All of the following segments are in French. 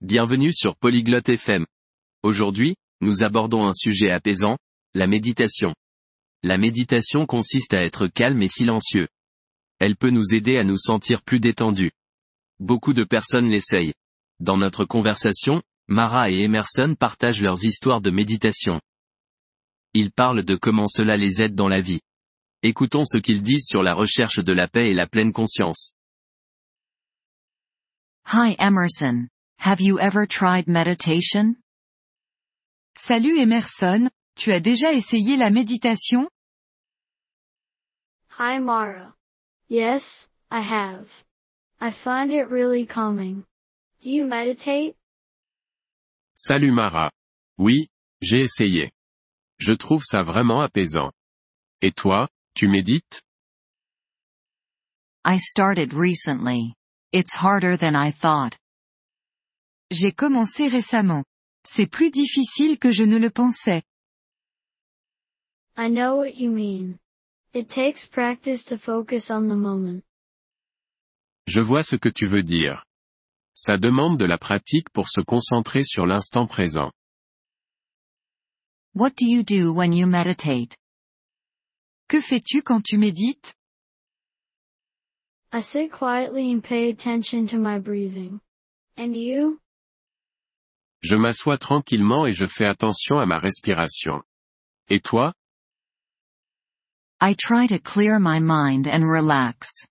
Bienvenue sur Polyglotte FM. Aujourd'hui, nous abordons un sujet apaisant, la méditation. La méditation consiste à être calme et silencieux. Elle peut nous aider à nous sentir plus détendus. Beaucoup de personnes l'essayent. Dans notre conversation, Mara et Emerson partagent leurs histoires de méditation. Ils parlent de comment cela les aide dans la vie. Écoutons ce qu'ils disent sur la recherche de la paix et la pleine conscience. Hi Emerson. Have you ever tried meditation? Salut Emerson, tu as déjà essayé la méditation? Hi Mara. Yes, I have. I find it really calming. Do you meditate? Salut Mara. Oui, j'ai essayé. Je trouve ça vraiment apaisant. Et toi, tu médites? I started recently. It's harder than I thought. J'ai commencé récemment. C'est plus difficile que je ne le pensais. I know what you mean. It takes practice to focus on the moment. Je vois ce que tu veux dire. Ça demande de la pratique pour se concentrer sur l'instant présent. What do you do when you meditate? Que fais-tu quand tu médites? I sit quietly and pay attention to my breathing. And you? Je m'assois tranquillement et je fais attention à ma respiration. Et toi? I try to clear my mind and relax.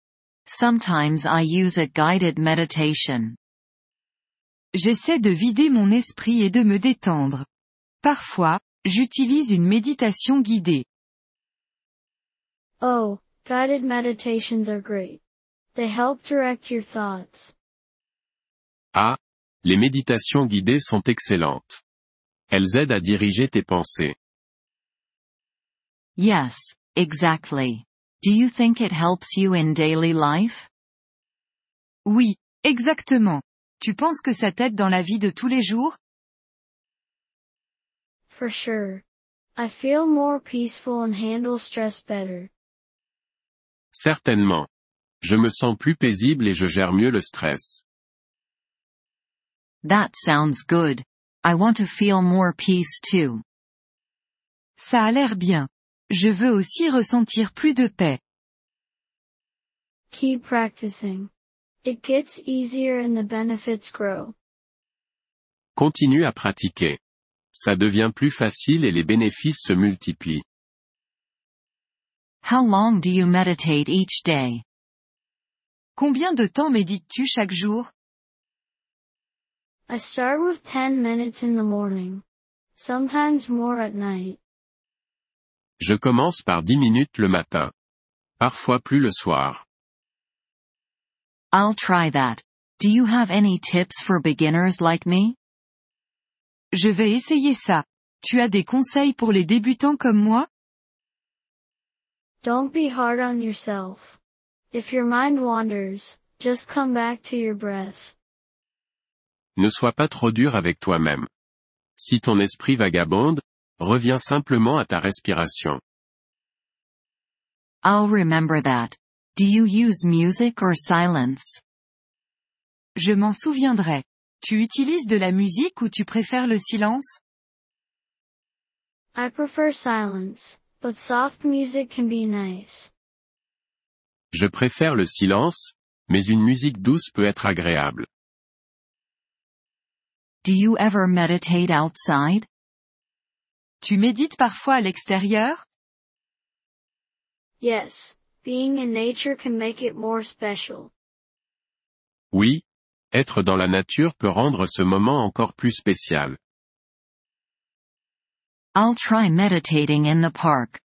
Sometimes I use a guided meditation. J'essaie de vider mon esprit et de me détendre. Parfois, j'utilise une méditation guidée. Oh, guided meditations are great. They help direct your thoughts. Ah, les méditations guidées sont excellentes. Elles aident à diriger tes pensées. Yes, exactly. Do you think it helps you in daily life? Oui, exactement. Tu penses que ça t'aide dans la vie de tous les jours? For sure. I feel more peaceful and handle stress better. Certainement. Je me sens plus paisible et je gère mieux le stress. That sounds good. I want to feel more peace too. Ça a l'air bien. Je veux aussi ressentir plus de paix. Keep practicing. It gets easier and the benefits grow. Continue à pratiquer. Ça devient plus facile et les bénéfices se multiplient. How long do you meditate each day? Combien de temps médites-tu chaque jour? I start with 10 minutes in the morning. Sometimes more at night. Je commence par 10 minutes le matin. Parfois plus le soir. I'll try that. Do you have any tips for beginners like me? Je vais essayer ça. Tu as des conseils pour les débutants comme moi? Don't be hard on yourself. If your mind wanders, just come back to your breath. Ne sois pas trop dur avec toi-même. Si ton esprit vagabonde, reviens simplement à ta respiration. I'll remember that. Do you use music or silence? Je m'en souviendrai. Tu utilises de la musique ou tu préfères le silence? I prefer silence, but soft music can be nice. Je préfère le silence, mais une musique douce peut être agréable. Do you ever meditate outside? Tu médites parfois à l'extérieur? Yes, being in nature can make it more special. Oui, être dans la nature peut rendre ce moment encore plus spécial. I'll try meditating in the park.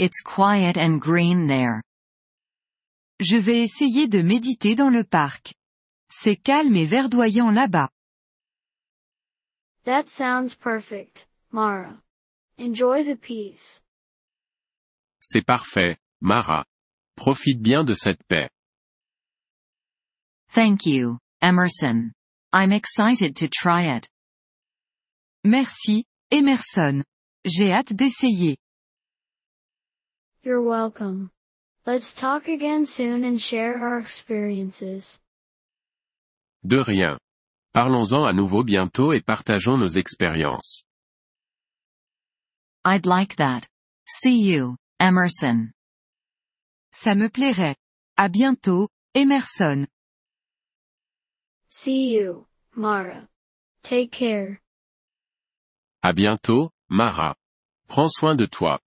It's quiet and green there. Je vais essayer de méditer dans le parc. C'est calme et verdoyant là-bas. That sounds perfect, Mara. Enjoy the peace. C'est parfait, Mara. Profite bien de cette paix. Thank you, Emerson. I'm excited to try it. Merci, Emerson. J'ai hâte d'essayer. You're welcome. Let's talk again soon and share our experiences. De rien. Parlons-en à nouveau bientôt et partageons nos expériences. I'd like that. See you, Emerson. Ça me plairait. À bientôt, Emerson. See you, Mara. Take care. À bientôt, Mara. Prends soin de toi.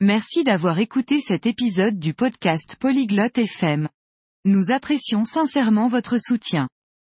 Merci d'avoir écouté cet épisode du podcast Polyglotte FM. Nous apprécions sincèrement votre soutien.